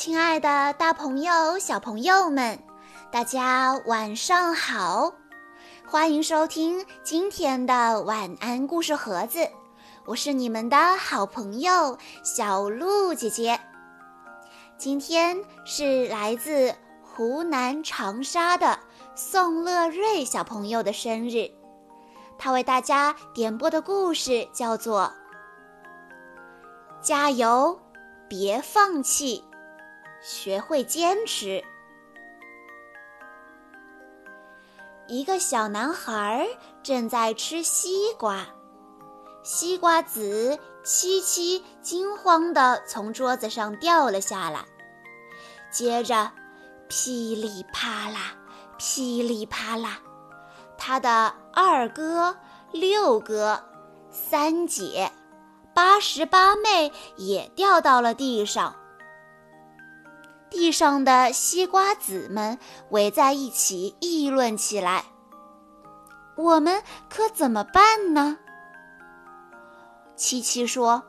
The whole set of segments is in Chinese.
亲爱的，大朋友、小朋友们，大家晚上好！欢迎收听今天的晚安故事盒子，我是你们的好朋友小鹿姐姐。今天是来自湖南长沙的宋乐瑞小朋友的生日，他为大家点播的故事叫做《加油，别放弃》。学会坚持。一个小男孩正在吃西瓜，西瓜籽七七惊慌地从桌子上掉了下来，接着噼里啪啦，噼里啪啦，他的二哥、六哥、三姐、八十八妹也掉到了地上。地上的西瓜籽们围在一起议论起来：“我们可怎么办呢？”七七说：“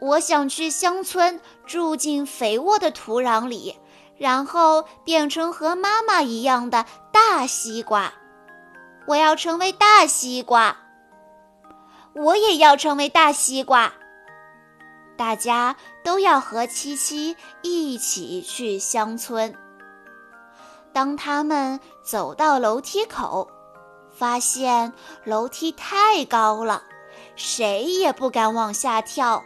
我想去乡村住进肥沃的土壤里，然后变成和妈妈一样的大西瓜。我要成为大西瓜。我也要成为大西瓜。”大家都要和七七一起去乡村。当他们走到楼梯口，发现楼梯太高了，谁也不敢往下跳。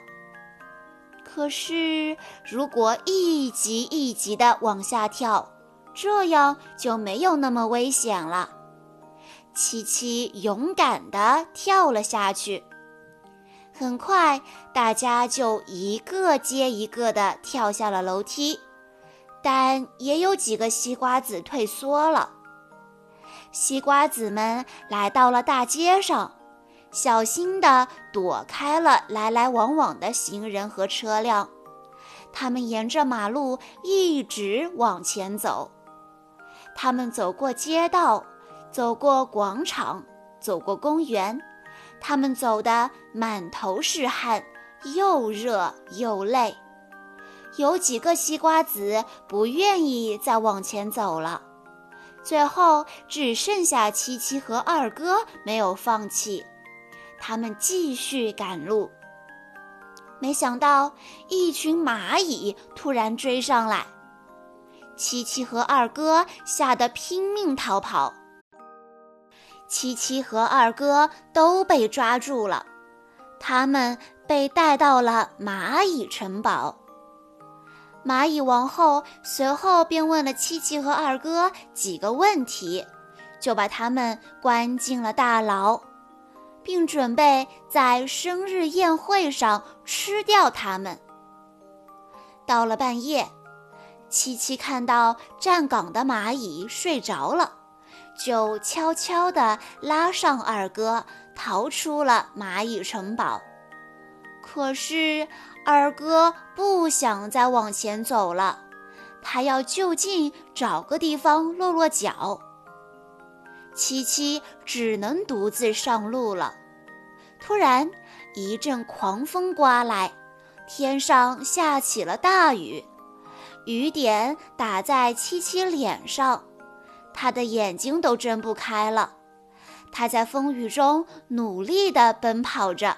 可是，如果一级一级的往下跳，这样就没有那么危险了。七七勇敢地跳了下去。很快，大家就一个接一个地跳下了楼梯，但也有几个西瓜子退缩了。西瓜子们来到了大街上，小心地躲开了来来往往的行人和车辆。他们沿着马路一直往前走，他们走过街道，走过广场，走过公园。他们走得满头是汗，又热又累。有几个西瓜子不愿意再往前走了，最后只剩下七七和二哥没有放弃。他们继续赶路，没想到一群蚂蚁突然追上来，七七和二哥吓得拼命逃跑。七七和二哥都被抓住了，他们被带到了蚂蚁城堡。蚂蚁王后随后便问了七七和二哥几个问题，就把他们关进了大牢，并准备在生日宴会上吃掉他们。到了半夜，七七看到站岗的蚂蚁睡着了。就悄悄地拉上二哥，逃出了蚂蚁城堡。可是二哥不想再往前走了，他要就近找个地方落落脚。七七只能独自上路了。突然，一阵狂风刮来，天上下起了大雨，雨点打在七七脸上。他的眼睛都睁不开了，他在风雨中努力地奔跑着。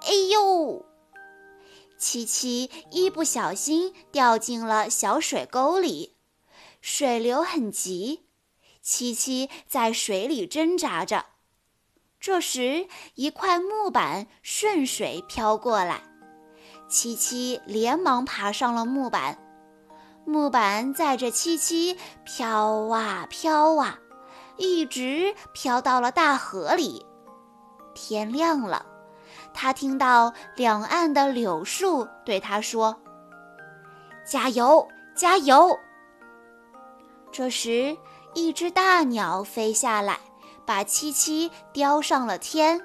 哎呦！七七一不小心掉进了小水沟里，水流很急，七七在水里挣扎着。这时，一块木板顺水飘过来，七七连忙爬上了木板。木板载着七七飘啊飘啊，一直飘到了大河里。天亮了，他听到两岸的柳树对他说：“加油，加油！”这时，一只大鸟飞下来，把七七叼上了天。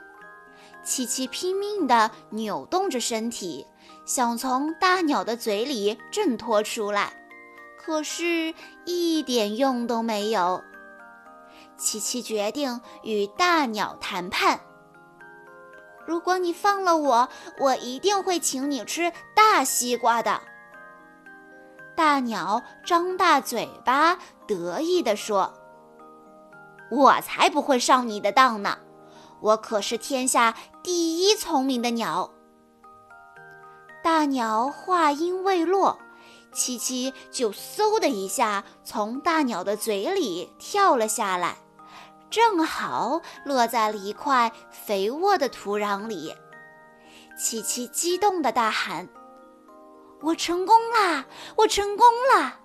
七七拼命地扭动着身体，想从大鸟的嘴里挣脱出来。可是，一点用都没有。琪琪决定与大鸟谈判。如果你放了我，我一定会请你吃大西瓜的。”大鸟张大嘴巴，得意地说：“我才不会上你的当呢！我可是天下第一聪明的鸟。”大鸟话音未落，七七就嗖的一下从大鸟的嘴里跳了下来，正好落在了一块肥沃的土壤里。七七激动地大喊。我成功啦！我成功啦！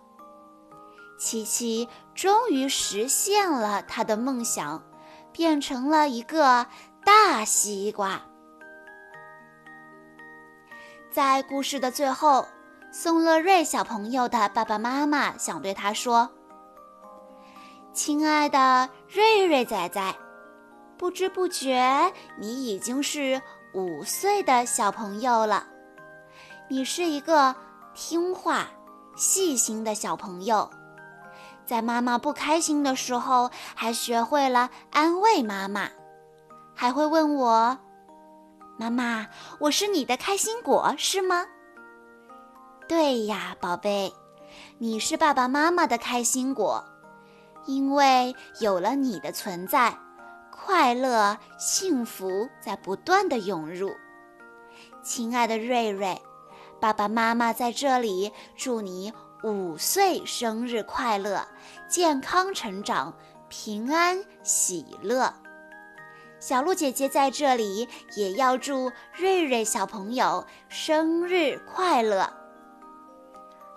七七终于实现了他的梦想，变成了一个大西瓜。在故事的最后，宋乐瑞小朋友的爸爸妈妈想对他说：“亲爱的瑞瑞仔仔，不知不觉你已经是五岁的小朋友了。”你是一个听话、细心的小朋友，在妈妈不开心的时候，还学会了安慰妈妈，还会问我：“妈妈，我是你的开心果，是吗？”对呀，宝贝，你是爸爸妈妈的开心果，因为有了你的存在，快乐、幸福在不断的涌入。亲爱的瑞瑞。爸爸妈妈在这里祝你五岁生日快乐，健康成长，平安喜乐。小鹿姐姐在这里也要祝瑞瑞小朋友生日快乐。